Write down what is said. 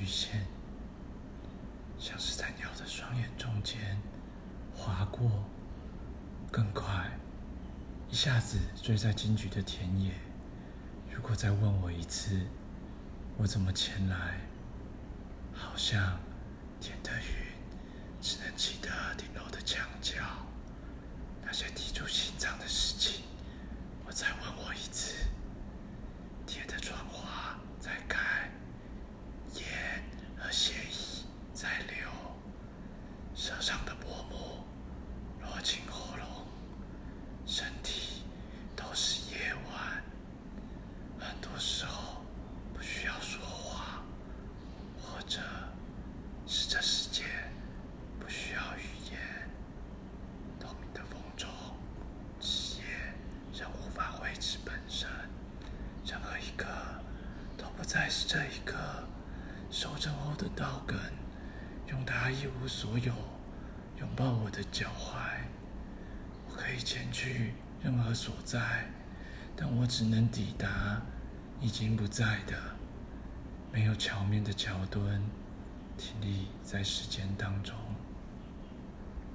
曲线，像是在鸟的双眼中间划过，更快，一下子追在金桔的田野。如果再问我一次，我怎么前来？好像天的云只能记得顶楼的墙角，那些抵住心脏的事情。法维持本身，任何一个都不再是这一个收整后的刀根，用它一无所有拥抱我的脚踝。我可以前去任何所在，但我只能抵达已经不在的，没有桥面的桥墩，挺立在时间当中。